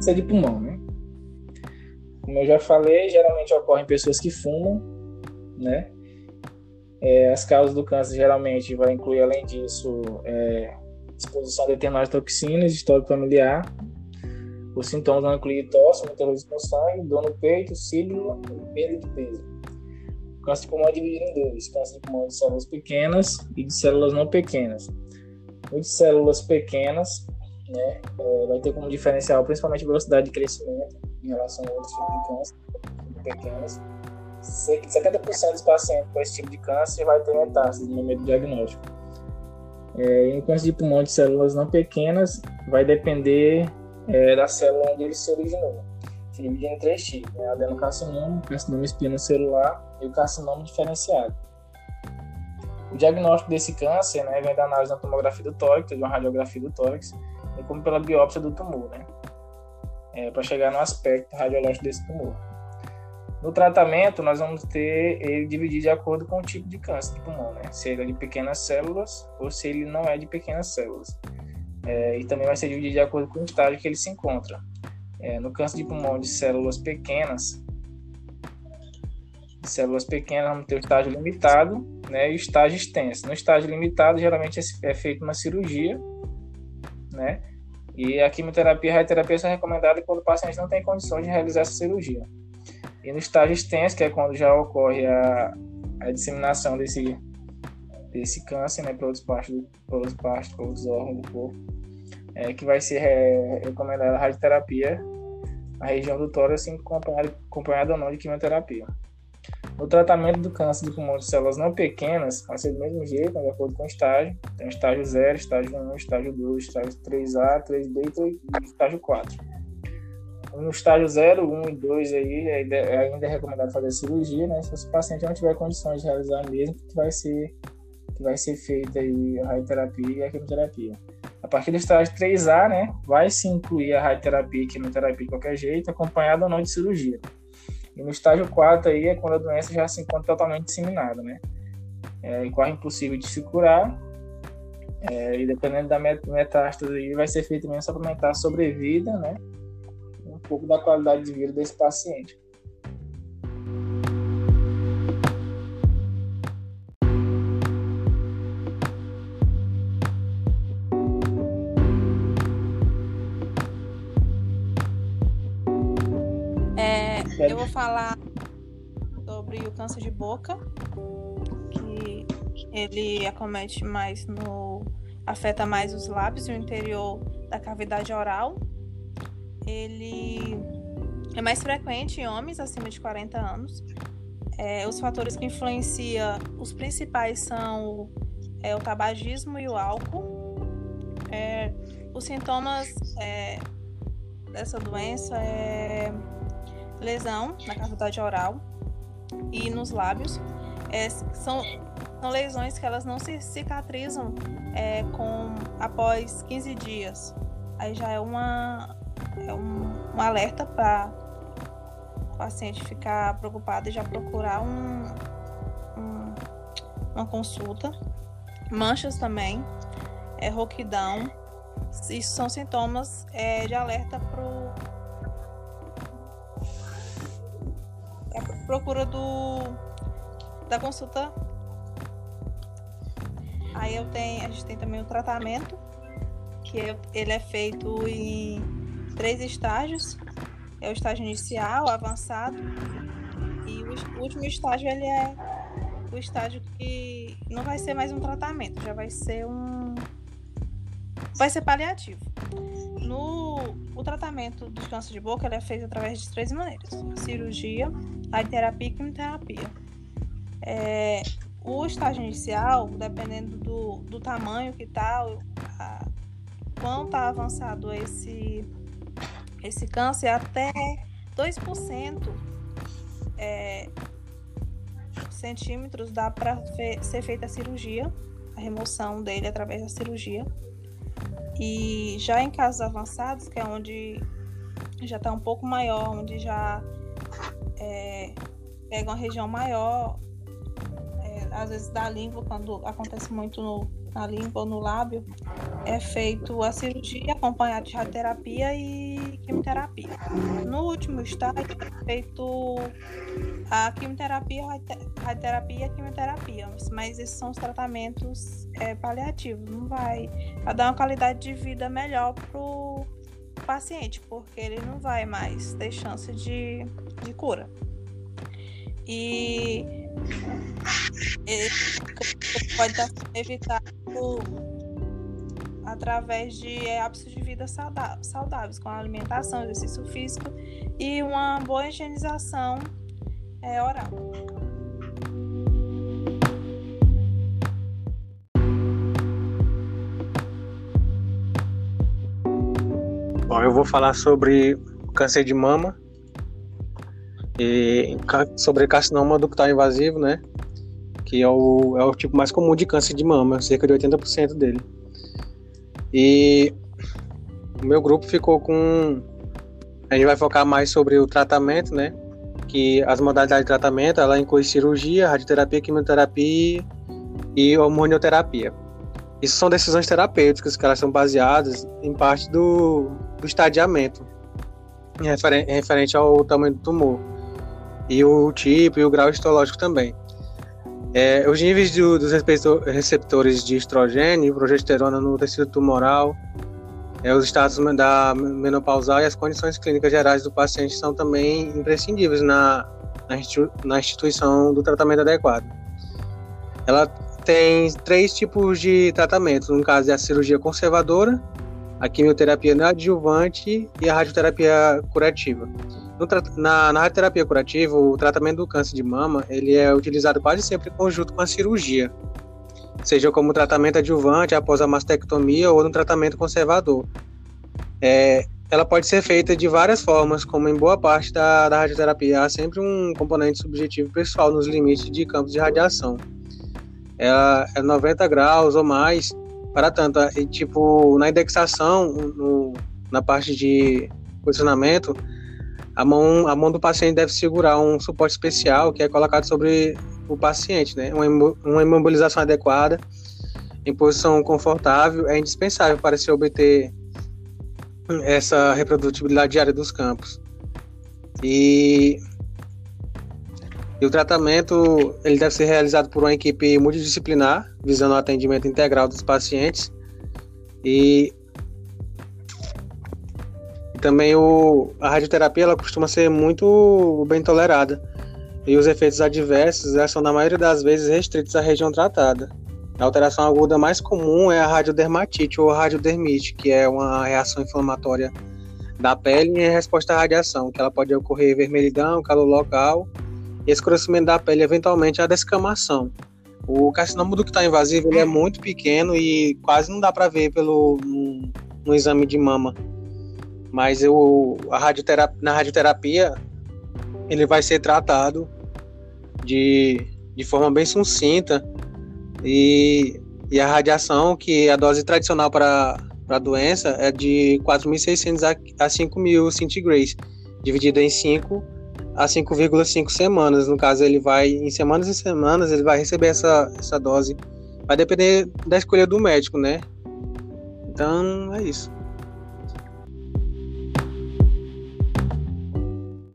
câncer de pulmão, né? Como eu já falei, geralmente ocorre em pessoas que fumam, né? É, as causas do câncer geralmente vai incluir, além disso, é, exposição a determinadas toxinas, histórico familiar. Os sintomas vão incluir tosse, luz com sangue, dor no peito, cílio e perda de peso. O câncer de pulmão é dividido em dois: câncer de pulmão de células pequenas e de células não pequenas. O de células pequenas né, é, vai ter como diferencial principalmente velocidade de crescimento em relação a outros tipos de câncer pequenos. 70% dos pacientes com esse tipo de câncer vai ter metástase no momento do diagnóstico. É, em câncer de pulmão de células não pequenas, vai depender é, da célula onde ele se originou. Se divide em três tipos: né? adenocarcinoma, carcinoma espinocelular e o carcinoma diferenciado. O diagnóstico desse câncer né, vem da análise da tomografia do tórax, de uma radiografia do tórax, e como pela biópsia do tumor, né? É, para chegar no aspecto radiológico desse tumor. No tratamento, nós vamos ter ele dividido de acordo com o tipo de câncer de pulmão, né? Se ele é de pequenas células ou se ele não é de pequenas células. É, e também vai ser dividido de acordo com o estágio que ele se encontra. É, no câncer de pulmão de células pequenas, células pequenas vamos ter o estágio limitado né, e o estágio extenso. No estágio limitado, geralmente é, é feita uma cirurgia, né? E a quimioterapia e a radioterapia são recomendadas quando o paciente não tem condições de realizar essa cirurgia. E no estágio extenso, que é quando já ocorre a, a disseminação desse, desse câncer né, para outras partes, para outras partes, para outros órgãos do corpo, é, que vai ser é, recomendada a radioterapia na região do tórax, assim, acompanhada, acompanhada ou não de quimioterapia. No tratamento do câncer de pulmão de células não pequenas, vai ser do mesmo jeito, né, de acordo com o estágio. Tem o estágio 0, estágio 1, estágio 2, estágio 3A, 3B e estágio 4. No estágio 0, 1 e 2 aí, é, ainda é recomendado fazer cirurgia, né? Se o paciente não tiver condições de realizar mesmo, que vai ser, que vai ser feita aí a radioterapia e a quimioterapia. A partir do estágio 3A, né, vai se incluir a radioterapia e quimioterapia de qualquer jeito, acompanhado ou não de cirurgia. E no estágio 4 aí é quando a doença já se encontra totalmente disseminada, né? É, e quase impossível de se curar. É, e dependendo da metástase aí, vai ser feito mesmo para aumentar a sobrevida, né? Um pouco da qualidade de vida desse paciente. Eu vou falar sobre o câncer de boca, que ele acomete mais no. afeta mais os lábios e o interior da cavidade oral. Ele é mais frequente em homens acima de 40 anos. É, os fatores que influenciam, os principais são é, o tabagismo e o álcool. É, os sintomas é, dessa doença é lesão na cavidade oral e nos lábios. É, são, são lesões que elas não se cicatrizam é, com após 15 dias. Aí já é, uma, é um, um alerta para o paciente ficar preocupado e já procurar um, um, uma consulta. Manchas também, é, roquidão. Isso são sintomas é, de alerta para o procura do da consulta. Aí eu tenho, a gente tem também o tratamento, que ele é feito em três estágios. É o estágio inicial, avançado, e o último estágio ele é o estágio que não vai ser mais um tratamento, já vai ser um vai ser paliativo. No o tratamento do câncer de boca é feito através de três maneiras: cirurgia, radioterapia e quimioterapia. É, o estágio inicial, dependendo do, do tamanho que está, quão está avançado esse, esse câncer, até 2% é, centímetros dá para fe ser feita a cirurgia, a remoção dele através da cirurgia. E já em casos avançados, que é onde já está um pouco maior, onde já é, pega uma região maior, é, às vezes da língua, quando acontece muito no, na língua ou no lábio, é feito a cirurgia acompanhada de radioterapia e quimioterapia. No último estágio, é feito a quimioterapia, radioterapia e quimioterapia, mas esses são os tratamentos é, paliativos. Não vai, vai dar uma qualidade de vida melhor pro paciente, porque ele não vai mais ter chance de, de cura. E ele pode estar evitado através de hábitos de vida saudáveis, com alimentação, exercício físico e uma boa higienização é, oral. Bom, eu vou falar sobre câncer de mama e sobre carcinoma ductal invasivo, né? Que é o, é o tipo mais comum de câncer de mama, cerca de 80% dele. E o meu grupo ficou com. A gente vai focar mais sobre o tratamento, né? Que as modalidades de tratamento ela inclui cirurgia, radioterapia, quimioterapia e hormonioterapia. Isso são decisões terapêuticas que elas são baseadas em parte do, do estadiamento referente ao tamanho do tumor e o tipo e o grau histológico também. É, os níveis do, dos receptores de estrogênio e progesterona no tecido tumoral, é, os estados da menopausal e as condições clínicas gerais do paciente são também imprescindíveis na, na instituição do tratamento adequado. Ela tem três tipos de tratamento, no caso é a cirurgia conservadora, a quimioterapia adjuvante e a radioterapia curativa. Na, na radioterapia curativa, o tratamento do câncer de mama ele é utilizado quase sempre em conjunto com a cirurgia, seja como tratamento adjuvante após a mastectomia ou no tratamento conservador. É, ela pode ser feita de várias formas, como em boa parte da, da radioterapia há sempre um componente subjetivo pessoal nos limites de campos de radiação. Ela é 90 graus ou mais, para tanto, e, tipo, na indexação, no, na parte de posicionamento, a mão, a mão do paciente deve segurar um suporte especial que é colocado sobre o paciente, né? Uma, uma imobilização adequada em posição confortável é indispensável para se obter essa reprodutibilidade diária dos campos. E, e, o tratamento ele deve ser realizado por uma equipe multidisciplinar, visando o atendimento integral dos pacientes e também o, a radioterapia ela costuma ser muito bem tolerada e os efeitos adversos são na maioria das vezes restritos à região tratada. A alteração aguda mais comum é a radiodermatite ou radiodermite, que é uma reação inflamatória da pele em resposta à radiação, que ela pode ocorrer vermelhidão, calor local e escurecimento da pele, eventualmente a descamação. O carcinoma ductal invasivo ele é muito pequeno e quase não dá para ver pelo no, exame de mama mas eu, a radioterapia, na radioterapia ele vai ser tratado de, de forma bem sucinta e, e a radiação, que a dose tradicional para a doença é de 4.600 a, a 5.000 centigrays, dividida em 5 a 5,5 semanas. No caso, ele vai, em semanas e semanas, ele vai receber essa, essa dose. Vai depender da escolha do médico, né? Então, é isso.